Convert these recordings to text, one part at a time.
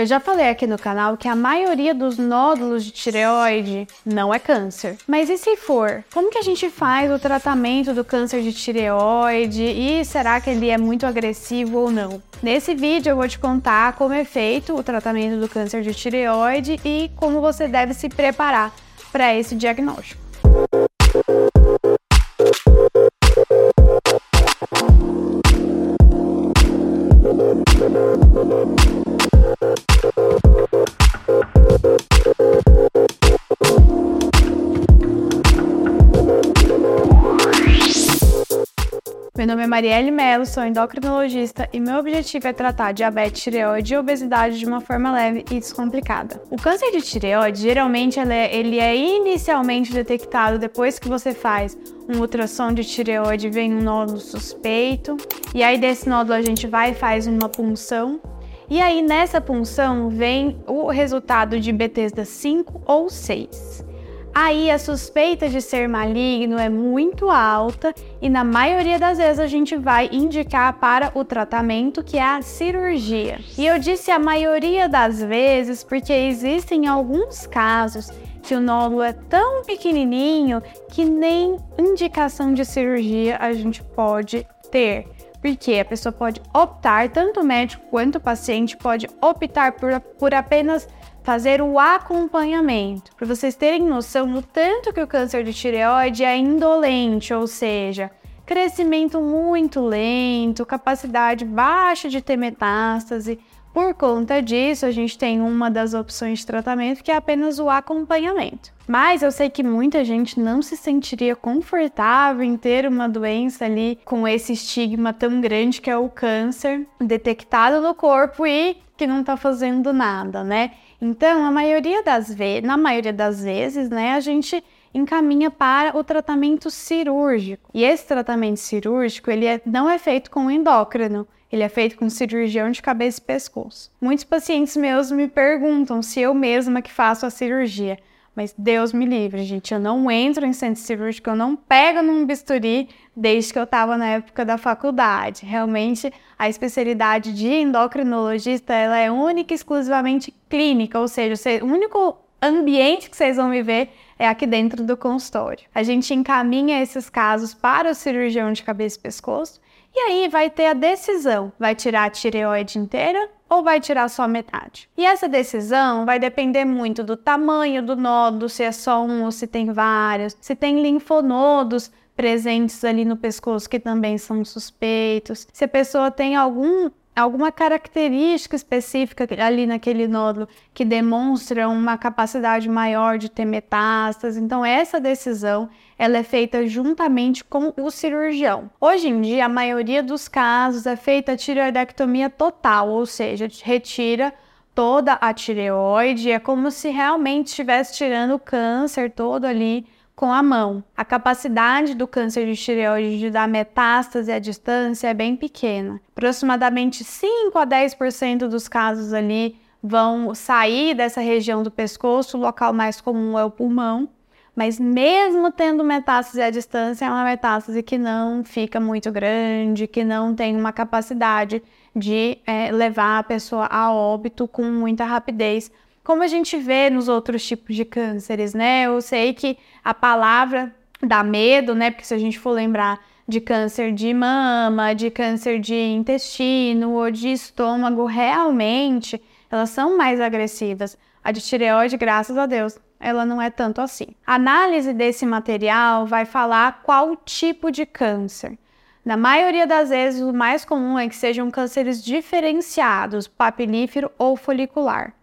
Eu já falei aqui no canal que a maioria dos nódulos de tireoide não é câncer. Mas e se for? Como que a gente faz o tratamento do câncer de tireoide e será que ele é muito agressivo ou não? Nesse vídeo eu vou te contar como é feito o tratamento do câncer de tireoide e como você deve se preparar para esse diagnóstico. Meu nome é Marielle Mello, sou endocrinologista e meu objetivo é tratar diabetes, tireoide e obesidade de uma forma leve e descomplicada. O câncer de tireoide, geralmente, ele é, ele é inicialmente detectado depois que você faz um ultrassom de tireoide, vem um nódulo suspeito, e aí desse nódulo a gente vai e faz uma punção. E aí nessa punção vem o resultado de Bethesda 5 ou 6 aí a suspeita de ser maligno é muito alta e na maioria das vezes a gente vai indicar para o tratamento que é a cirurgia. E eu disse a maioria das vezes porque existem alguns casos que o nódulo é tão pequenininho que nem indicação de cirurgia a gente pode ter. Porque a pessoa pode optar, tanto o médico quanto o paciente pode optar por, por apenas fazer o acompanhamento, para vocês terem noção do tanto que o câncer de tireoide é indolente, ou seja, crescimento muito lento, capacidade baixa de ter metástase. Por conta disso, a gente tem uma das opções de tratamento que é apenas o acompanhamento. Mas eu sei que muita gente não se sentiria confortável em ter uma doença ali com esse estigma tão grande que é o câncer detectado no corpo e que não está fazendo nada, né? Então, a maioria das vezes, na maioria das vezes, né, a gente encaminha para o tratamento cirúrgico. E esse tratamento cirúrgico, ele é, não é feito com endócrino, ele é feito com cirurgião de cabeça e pescoço. Muitos pacientes meus me perguntam se eu mesma que faço a cirurgia. Mas Deus me livre, gente. Eu não entro em centro cirúrgico, eu não pego num bisturi desde que eu estava na época da faculdade. Realmente, a especialidade de endocrinologista ela é única e exclusivamente clínica, ou seja, o único ambiente que vocês vão me ver é aqui dentro do consultório. A gente encaminha esses casos para o cirurgião de cabeça e pescoço e aí vai ter a decisão: vai tirar a tireoide inteira ou vai tirar só metade? E essa decisão vai depender muito do tamanho do nódulo, se é só um ou se tem vários, se tem linfonodos presentes ali no pescoço que também são suspeitos, se a pessoa tem algum alguma característica específica ali naquele nódulo que demonstra uma capacidade maior de ter metástase. Então essa decisão ela é feita juntamente com o cirurgião. Hoje em dia, a maioria dos casos é feita a tireoidectomia total, ou seja, retira toda a tireoide, é como se realmente estivesse tirando o câncer todo ali com a mão. A capacidade do câncer de tireoide de dar metástase à distância é bem pequena. Aproximadamente 5 a 10% dos casos ali vão sair dessa região do pescoço, o local mais comum é o pulmão. Mas mesmo tendo metástase à distância, é uma metástase que não fica muito grande, que não tem uma capacidade de é, levar a pessoa a óbito com muita rapidez, como a gente vê nos outros tipos de cânceres, né? Eu sei que a palavra dá medo, né? Porque se a gente for lembrar de câncer de mama, de câncer de intestino ou de estômago, realmente elas são mais agressivas. A de tireoide, graças a Deus, ela não é tanto assim. A análise desse material vai falar qual tipo de câncer. Na maioria das vezes, o mais comum é que sejam cânceres diferenciados, papilífero ou folicular.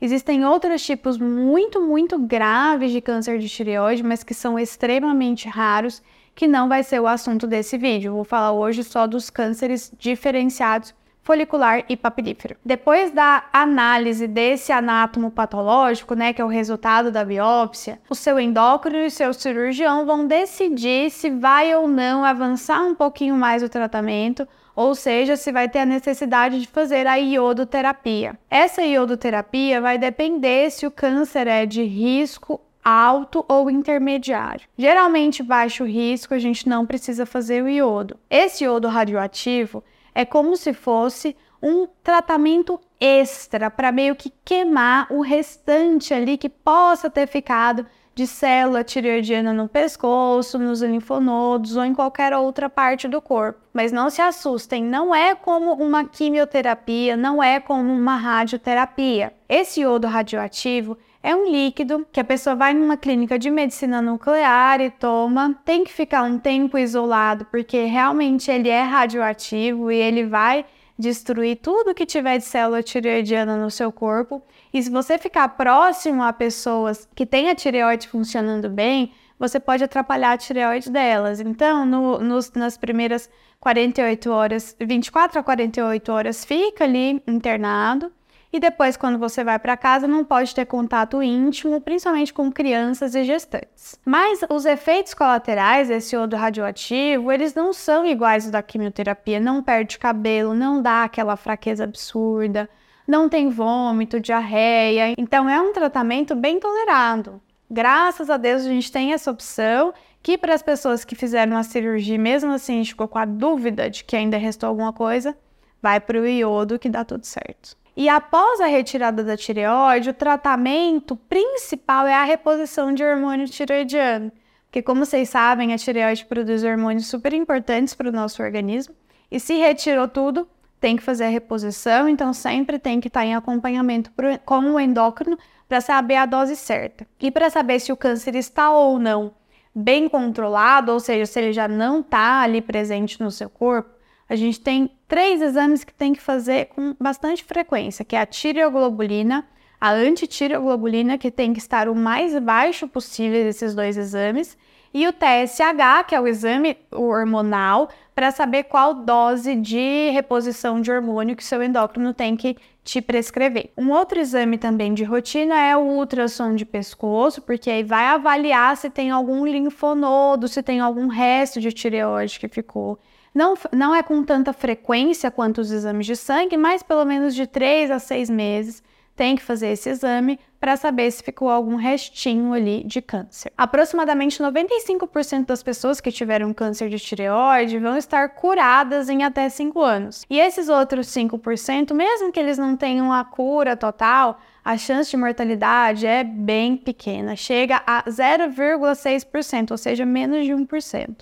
Existem outros tipos muito, muito graves de câncer de tireoide, mas que são extremamente raros, que não vai ser o assunto desse vídeo. vou falar hoje só dos cânceres diferenciados folicular e papilífero. Depois da análise desse anátomo patológico, né, que é o resultado da biópsia, o seu endócrino e seu cirurgião vão decidir se vai ou não avançar um pouquinho mais o tratamento ou seja, se vai ter a necessidade de fazer a iodoterapia. Essa iodoterapia vai depender se o câncer é de risco alto ou intermediário. Geralmente baixo risco, a gente não precisa fazer o iodo. Esse iodo radioativo é como se fosse um tratamento extra para meio que queimar o restante ali que possa ter ficado de célula tireoidiana no pescoço, nos linfonodos ou em qualquer outra parte do corpo. Mas não se assustem, não é como uma quimioterapia, não é como uma radioterapia. Esse iodo radioativo é um líquido que a pessoa vai numa clínica de medicina nuclear e toma. Tem que ficar um tempo isolado, porque realmente ele é radioativo e ele vai destruir tudo que tiver de célula tireoidiana no seu corpo. E se você ficar próximo a pessoas que têm a tireoide funcionando bem, você pode atrapalhar a tireoide delas. Então, no, nos, nas primeiras 48 horas, 24 a 48 horas, fica ali internado e depois, quando você vai para casa, não pode ter contato íntimo, principalmente com crianças e gestantes. Mas os efeitos colaterais desse iodo radioativo, eles não são iguais aos da quimioterapia. Não perde cabelo, não dá aquela fraqueza absurda, não tem vômito, diarreia. Então, é um tratamento bem tolerado. Graças a Deus, a gente tem essa opção que para as pessoas que fizeram a cirurgia, mesmo assim, ficou com a dúvida de que ainda restou alguma coisa, vai para o iodo que dá tudo certo. E após a retirada da tireoide, o tratamento principal é a reposição de hormônio tireoidiano. Porque, como vocês sabem, a tireoide produz hormônios super importantes para o nosso organismo. E se retirou tudo, tem que fazer a reposição, então sempre tem que estar em acompanhamento com o endócrino para saber a dose certa. E para saber se o câncer está ou não bem controlado, ou seja, se ele já não está ali presente no seu corpo, a gente tem três exames que tem que fazer com bastante frequência, que é a tireoglobulina, a antitireoglobulina, que tem que estar o mais baixo possível desses dois exames, e o TSH, que é o exame hormonal, para saber qual dose de reposição de hormônio que seu endócrino tem que te prescrever. Um outro exame também de rotina é o ultrassom de pescoço, porque aí vai avaliar se tem algum linfonodo, se tem algum resto de tireoide que ficou não, não é com tanta frequência quanto os exames de sangue, mas pelo menos de 3 a 6 meses tem que fazer esse exame para saber se ficou algum restinho ali de câncer. Aproximadamente 95% das pessoas que tiveram câncer de tireoide vão estar curadas em até 5 anos. E esses outros 5%, mesmo que eles não tenham a cura total, a chance de mortalidade é bem pequena, chega a 0,6%, ou seja, menos de 1%.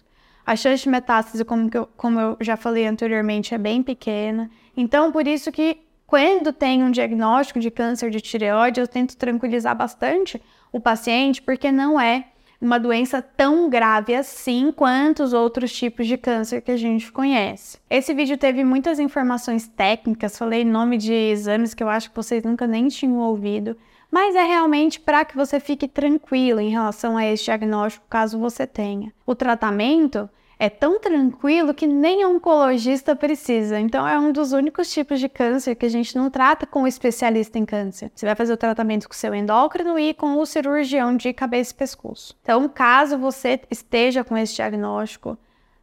A chance de metástase, como, eu, como eu já falei anteriormente, é bem pequena. Então, por isso que quando tem um diagnóstico de câncer de tireoide, eu tento tranquilizar bastante o paciente, porque não é uma doença tão grave assim quanto os outros tipos de câncer que a gente conhece. Esse vídeo teve muitas informações técnicas, falei nome de exames que eu acho que vocês nunca nem tinham ouvido, mas é realmente para que você fique tranquilo em relação a esse diagnóstico, caso você tenha. O tratamento é tão tranquilo que nem oncologista precisa. Então, é um dos únicos tipos de câncer que a gente não trata com o especialista em câncer. Você vai fazer o tratamento com seu endócrino e com o cirurgião de cabeça e pescoço. Então, caso você esteja com esse diagnóstico,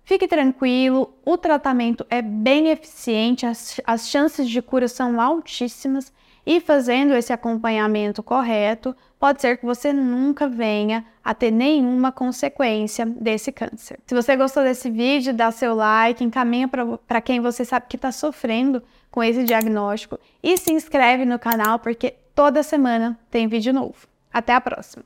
fique tranquilo, o tratamento é bem eficiente, as, as chances de cura são altíssimas e fazendo esse acompanhamento correto, pode ser que você nunca venha a ter nenhuma consequência desse câncer. Se você gostou desse vídeo, dá seu like, encaminha para quem você sabe que está sofrendo com esse diagnóstico e se inscreve no canal porque toda semana tem vídeo novo. Até a próxima!